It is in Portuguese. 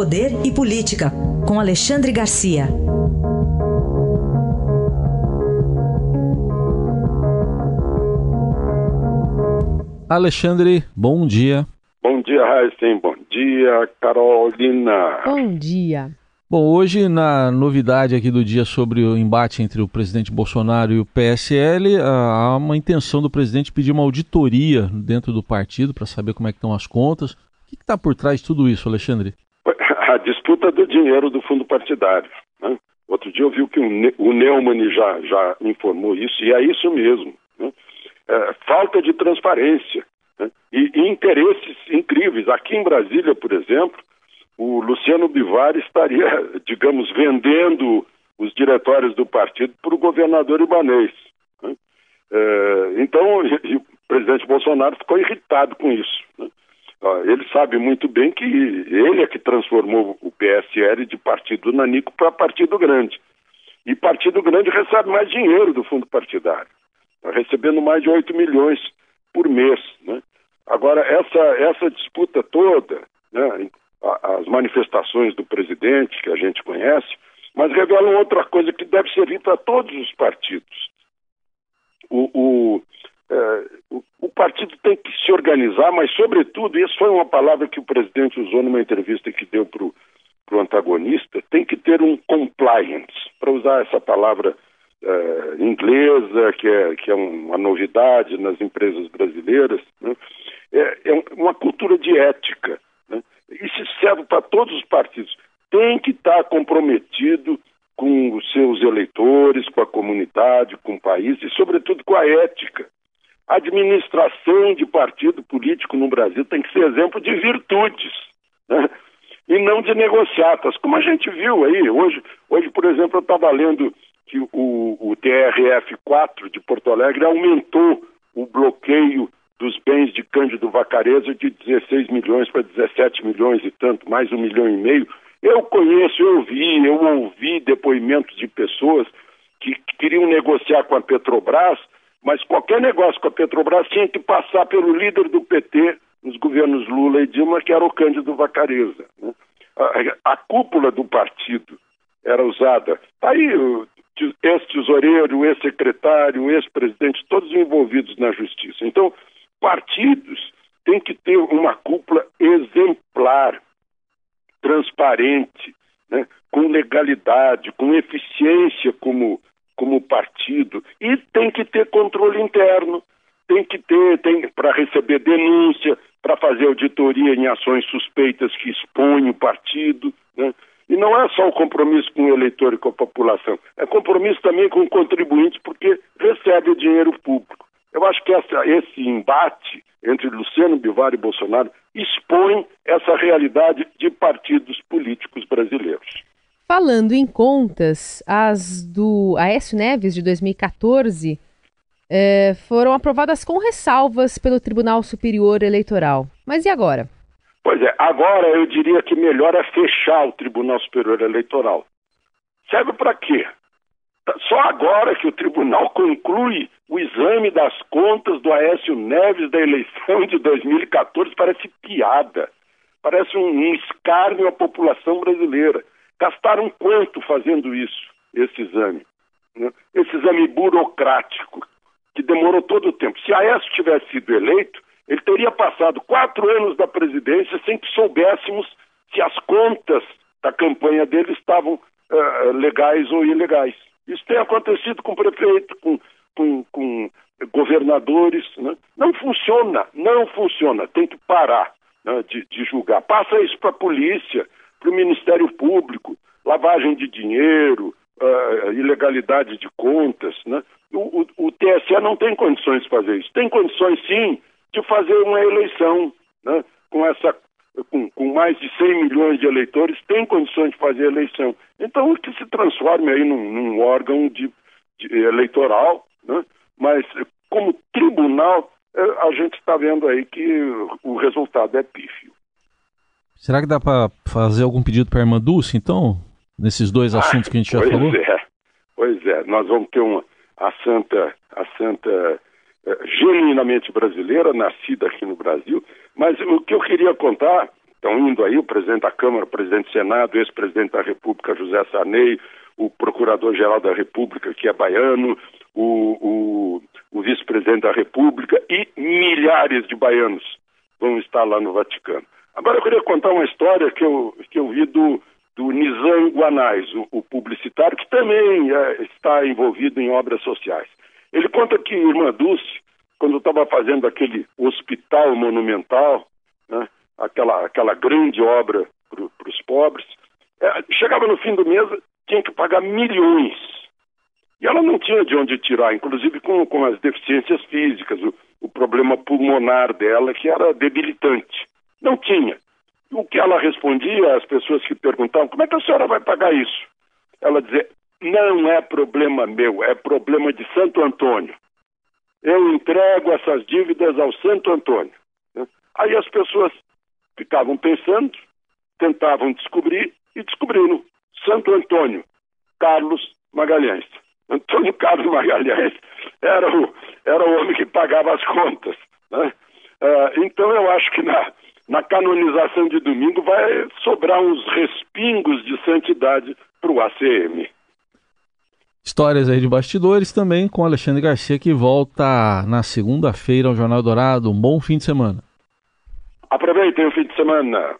Poder e Política, com Alexandre Garcia. Alexandre, bom dia. Bom dia, Raíssen. Bom dia, Carolina. Bom dia. Bom, hoje na novidade aqui do dia sobre o embate entre o presidente Bolsonaro e o PSL, há uma intenção do presidente pedir uma auditoria dentro do partido para saber como é que estão as contas. O que está por trás de tudo isso, Alexandre? A disputa do dinheiro do fundo partidário. Né? Outro dia eu vi que o Neumann já, já informou isso, e é isso mesmo. Né? É, falta de transparência né? e, e interesses incríveis. Aqui em Brasília, por exemplo, o Luciano Bivar estaria, digamos, vendendo os diretórios do partido para o governador Ibanês. Né? É, então, e, e o presidente Bolsonaro ficou irritado com isso. Né? Ele sabe muito bem que é que transformou o PSL de partido nanico para partido grande. E partido grande recebe mais dinheiro do fundo partidário. Está recebendo mais de 8 milhões por mês. Né? Agora, essa, essa disputa toda, né, as manifestações do presidente, que a gente conhece, mas revelam outra coisa que deve servir para todos os partidos. O, o, é, o, o, partido tem que se organizar, mas, sobretudo, isso foi uma palavra que o presidente usou numa entrevista que deu para o antagonista, tem que ter um compliance, para usar essa palavra é, inglesa, que é, que é uma novidade nas empresas brasileiras, né? é, é uma cultura de ética isso serve para todos os partidos. Tem que estar comprometido com os seus eleitores, com a comunidade, com o país e, sobretudo, com a ética. A administração de partido político no Brasil tem que ser exemplo de virtudes né? e não de negociatas, como a gente viu aí. Hoje, hoje por exemplo, eu estava lendo que o, o TRF-4 de Porto Alegre aumentou o bloqueio dos bens de Cândido Vacarezo de 16 milhões para 17 milhões e tanto, mais um milhão e meio. Eu conheço, eu vi, eu ouvi depoimentos de pessoas que queriam negociar com a Petrobras, mas qualquer negócio com a Petrobras tinha que passar pelo líder do PT nos governos Lula e Dilma, que era o Cândido Vacareza. Né? A, cúpula do partido era usada. Tá aí o ex-tesoureiro, ex-secretário, ex-presidente, todos envolvidos na justiça. Então, partidos têm que ter uma cúpula exemplar, transparente, né, com legalidade, com eficiência como partido, e tem que ter controle interno, tem que ter, tem para receber denúncia, para fazer auditoria em ações suspeitas que expõem o partido, né? E não é só o compromisso com o eleitor e com a população, é compromisso também com o contribuinte, porque recebe o dinheiro público. Eu acho que essa, esse embate entre Luciano Bivar e Bolsonaro expõe essa realidade de partidos políticos brasileiros. Falando em contas, as do Aécio Neves de 2014 eh, foram aprovadas com ressalvas pelo Tribunal Superior Eleitoral. Mas e agora? Pois é, agora eu diria que melhor é fechar o Tribunal Superior Eleitoral. Serve para quê? Só agora que o tribunal conclui o exame das contas do Aécio Neves da eleição de 2014 parece piada. Parece um escárnio à população brasileira. Gastaram quanto fazendo isso, esse exame? Né? Esse exame burocrático, que demorou todo o tempo. Se Aécio tivesse sido eleito, ele teria passado quatro anos da presidência sem que soubéssemos se as contas da campanha dele estavam uh, legais ou ilegais. Isso tem acontecido com prefeito, com, com, com governadores. Né? Não funciona, não funciona. Tem que parar né, de, de julgar. Passa isso para a polícia, para o Ministério Público, lavagem de dinheiro, uh, ilegalidade de contas. Né? O, o, o, TSE não tem condições de fazer isso. Tem condições, sim, de fazer uma eleição né? com essa com, com, mais de 100 milhões de eleitores, tem condições de fazer eleição. Então, que se transforme aí num, num órgão de, de eleitoral, né? mas como tribunal, é, a gente está vendo aí que o resultado é pífio. Será que dá para fazer algum pedido para a irmã Dulce, então, nesses dois ah, assuntos que a gente já falou? Pois é, pois é. Nós vamos ter uma, a santa, a santa é, genuinamente brasileira, nascida aqui no Brasil, mas o que eu queria contar, Estão indo aí o presidente da Câmara, o presidente do Senado, o ex-presidente da República, José Sarney, o procurador-geral da República, que é baiano, o, o, o vice-presidente da República e milhares de baianos vão estar lá no Vaticano. Agora eu queria contar uma história que eu, que eu vi do, do Nizam Guanais, o, o publicitário, que também é, está envolvido em obras sociais. Ele conta que Irmã Dulce, quando estava fazendo aquele hospital monumental, né, aquela, aquela grande obra para os pobres, é, chegava no fim do mês, tinha que pagar milhões. E ela não tinha de onde tirar, inclusive com, com as deficiências físicas, o, o problema pulmonar dela, que era debilitante. Não tinha. O que ela respondia às pessoas que perguntavam: como é que a senhora vai pagar isso? Ela dizia: não é problema meu, é problema de Santo Antônio. Eu entrego essas dívidas ao Santo Antônio. Aí as pessoas ficavam pensando, tentavam descobrir e descobriram. Santo Antônio Carlos Magalhães. Antônio Carlos Magalhães era o, era o homem que pagava as contas. Né? Uh, então eu acho que na, na canonização de domingo vai sobrar uns respingos de santidade para o ACM. Histórias aí de bastidores também com Alexandre Garcia, que volta na segunda-feira ao Jornal Dourado. Um bom fim de semana. Aproveitem o fim de semana.